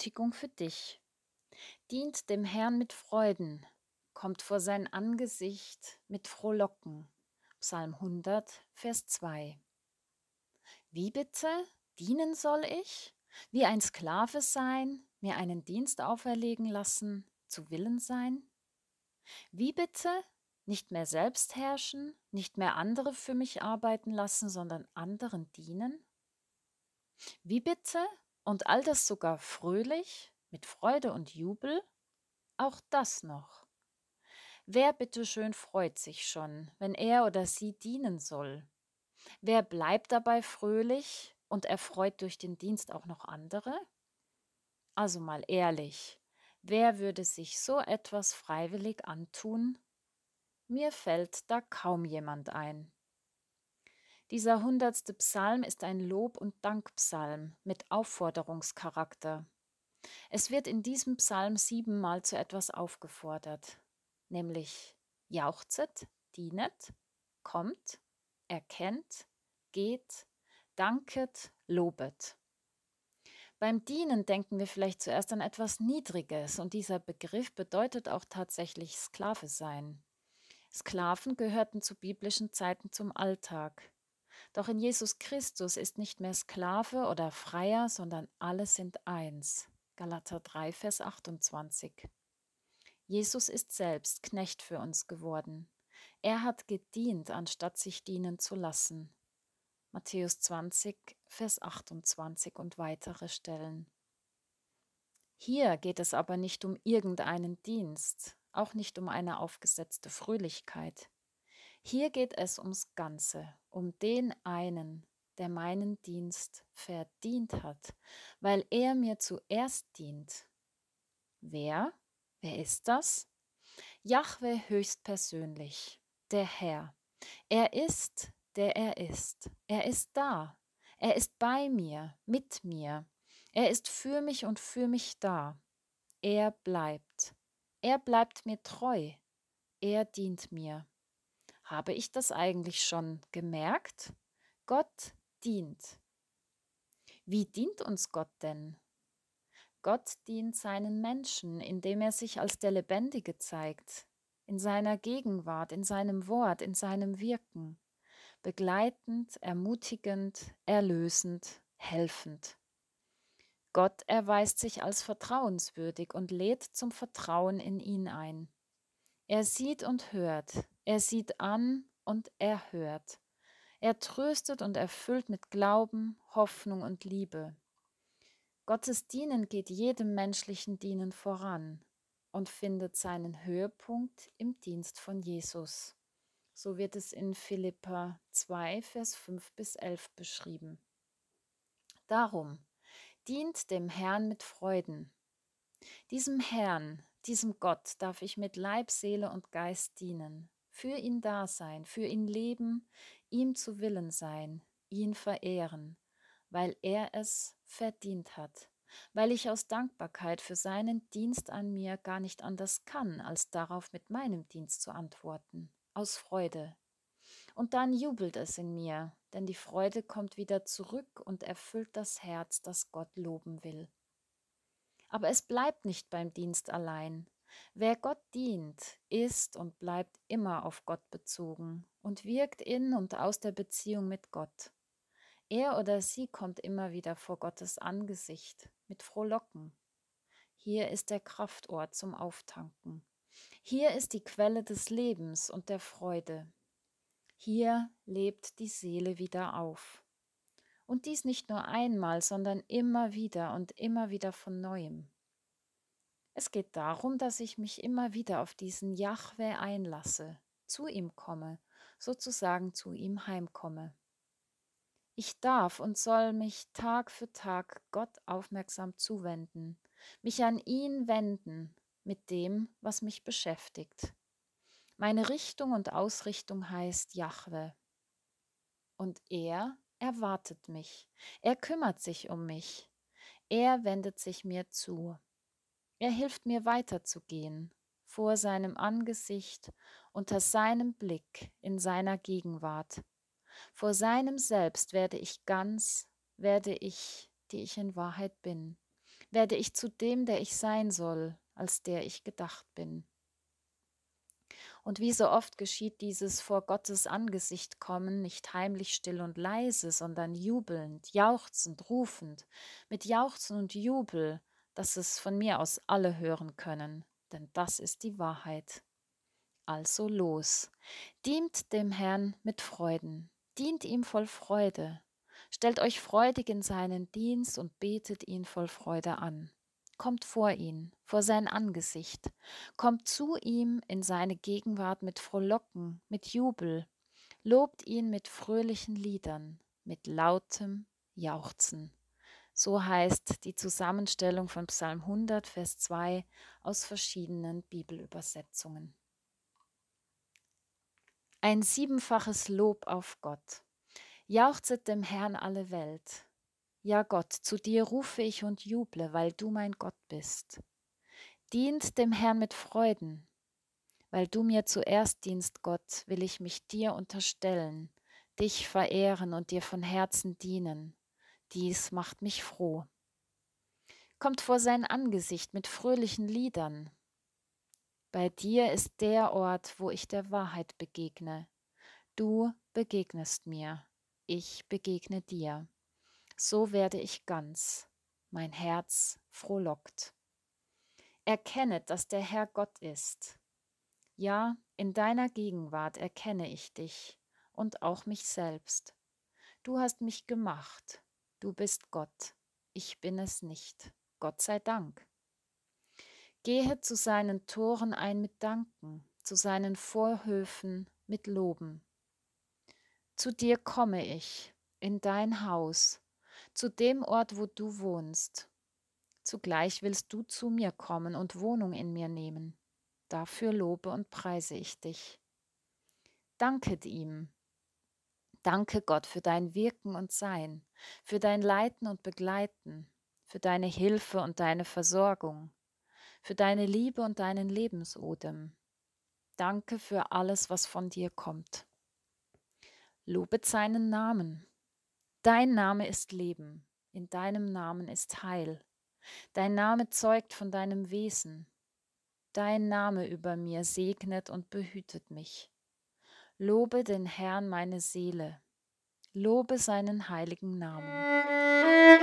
Ermutigung für dich. Dient dem Herrn mit Freuden, kommt vor sein Angesicht mit Frohlocken. Psalm 100, Vers 2. Wie bitte? Dienen soll ich? Wie ein Sklave sein? Mir einen Dienst auferlegen lassen? Zu Willen sein? Wie bitte? Nicht mehr selbst herrschen, nicht mehr andere für mich arbeiten lassen, sondern anderen dienen? Wie bitte? Und all das sogar fröhlich, mit Freude und Jubel? Auch das noch. Wer bitteschön freut sich schon, wenn er oder sie dienen soll? Wer bleibt dabei fröhlich und erfreut durch den Dienst auch noch andere? Also mal ehrlich, wer würde sich so etwas freiwillig antun? Mir fällt da kaum jemand ein. Dieser hundertste Psalm ist ein Lob- und Dankpsalm mit Aufforderungscharakter. Es wird in diesem Psalm siebenmal zu etwas aufgefordert, nämlich jauchzet, dienet, kommt, erkennt, geht, danket, lobet. Beim Dienen denken wir vielleicht zuerst an etwas Niedriges und dieser Begriff bedeutet auch tatsächlich Sklave sein. Sklaven gehörten zu biblischen Zeiten zum Alltag. Doch in Jesus Christus ist nicht mehr Sklave oder Freier, sondern alle sind eins. Galater 3, Vers 28. Jesus ist selbst Knecht für uns geworden. Er hat gedient, anstatt sich dienen zu lassen. Matthäus 20, Vers 28 und weitere Stellen. Hier geht es aber nicht um irgendeinen Dienst, auch nicht um eine aufgesetzte Fröhlichkeit. Hier geht es ums Ganze, um den einen, der meinen Dienst verdient hat, weil er mir zuerst dient. Wer? Wer ist das? Jahwe höchstpersönlich, der Herr. Er ist, der er ist. Er ist da. Er ist bei mir, mit mir. Er ist für mich und für mich da. Er bleibt. Er bleibt mir treu. Er dient mir. Habe ich das eigentlich schon gemerkt? Gott dient. Wie dient uns Gott denn? Gott dient seinen Menschen, indem er sich als der Lebendige zeigt, in seiner Gegenwart, in seinem Wort, in seinem Wirken, begleitend, ermutigend, erlösend, helfend. Gott erweist sich als vertrauenswürdig und lädt zum Vertrauen in ihn ein. Er sieht und hört, er sieht an und er hört. Er tröstet und erfüllt mit Glauben, Hoffnung und Liebe. Gottes Dienen geht jedem menschlichen Dienen voran und findet seinen Höhepunkt im Dienst von Jesus. So wird es in Philippa 2, Vers 5 bis 11 beschrieben. Darum dient dem Herrn mit Freuden. Diesem Herrn, diesem Gott darf ich mit Leib, Seele und Geist dienen, für ihn da sein, für ihn leben, ihm zu Willen sein, ihn verehren, weil er es verdient hat, weil ich aus Dankbarkeit für seinen Dienst an mir gar nicht anders kann, als darauf mit meinem Dienst zu antworten, aus Freude. Und dann jubelt es in mir, denn die Freude kommt wieder zurück und erfüllt das Herz, das Gott loben will. Aber es bleibt nicht beim Dienst allein. Wer Gott dient, ist und bleibt immer auf Gott bezogen und wirkt in und aus der Beziehung mit Gott. Er oder sie kommt immer wieder vor Gottes Angesicht mit Frohlocken. Hier ist der Kraftort zum Auftanken. Hier ist die Quelle des Lebens und der Freude. Hier lebt die Seele wieder auf. Und dies nicht nur einmal, sondern immer wieder und immer wieder von neuem. Es geht darum, dass ich mich immer wieder auf diesen Jahwe einlasse, zu ihm komme, sozusagen zu ihm heimkomme. Ich darf und soll mich Tag für Tag Gott aufmerksam zuwenden, mich an ihn wenden mit dem, was mich beschäftigt. Meine Richtung und Ausrichtung heißt Jahwe. Und er erwartet mich. Er kümmert sich um mich. Er wendet sich mir zu. Er hilft mir weiterzugehen, vor seinem Angesicht, unter seinem Blick, in seiner Gegenwart. Vor seinem Selbst werde ich ganz, werde ich, die ich in Wahrheit bin. werde ich zu dem, der ich sein soll, als der ich gedacht bin. Und wie so oft geschieht dieses vor Gottes Angesicht kommen nicht heimlich still und leise, sondern jubelnd, jauchzend, rufend, mit Jauchzen und Jubel, dass es von mir aus alle hören können, denn das ist die Wahrheit. Also los, dient dem Herrn mit Freuden, dient ihm voll Freude, stellt euch freudig in seinen Dienst und betet ihn voll Freude an. Kommt vor ihn, vor sein Angesicht, kommt zu ihm in seine Gegenwart mit Frohlocken, mit Jubel, lobt ihn mit fröhlichen Liedern, mit lautem Jauchzen. So heißt die Zusammenstellung von Psalm 100, Vers 2 aus verschiedenen Bibelübersetzungen. Ein siebenfaches Lob auf Gott. Jauchzet dem Herrn alle Welt. Ja Gott, zu dir rufe ich und juble, weil du mein Gott bist. Dient dem Herrn mit Freuden. Weil du mir zuerst dienst, Gott, will ich mich dir unterstellen, dich verehren und dir von Herzen dienen. Dies macht mich froh. Kommt vor sein Angesicht mit fröhlichen Liedern. Bei dir ist der Ort, wo ich der Wahrheit begegne. Du begegnest mir, ich begegne dir so werde ich ganz, mein Herz frohlockt. Erkennet, dass der Herr Gott ist. Ja, in deiner Gegenwart erkenne ich dich und auch mich selbst. Du hast mich gemacht, du bist Gott, ich bin es nicht, Gott sei Dank. Gehe zu seinen Toren ein mit Danken, zu seinen Vorhöfen mit Loben. Zu dir komme ich, in dein Haus, zu dem Ort, wo du wohnst. Zugleich willst du zu mir kommen und Wohnung in mir nehmen. Dafür lobe und preise ich dich. Danket ihm. Danke Gott für dein Wirken und Sein, für dein Leiten und Begleiten, für deine Hilfe und deine Versorgung, für deine Liebe und deinen Lebensodem. Danke für alles, was von dir kommt. Lobet seinen Namen. Dein Name ist Leben, in deinem Namen ist Heil. Dein Name zeugt von deinem Wesen. Dein Name über mir segnet und behütet mich. Lobe den Herrn meine Seele. Lobe seinen heiligen Namen. Amen.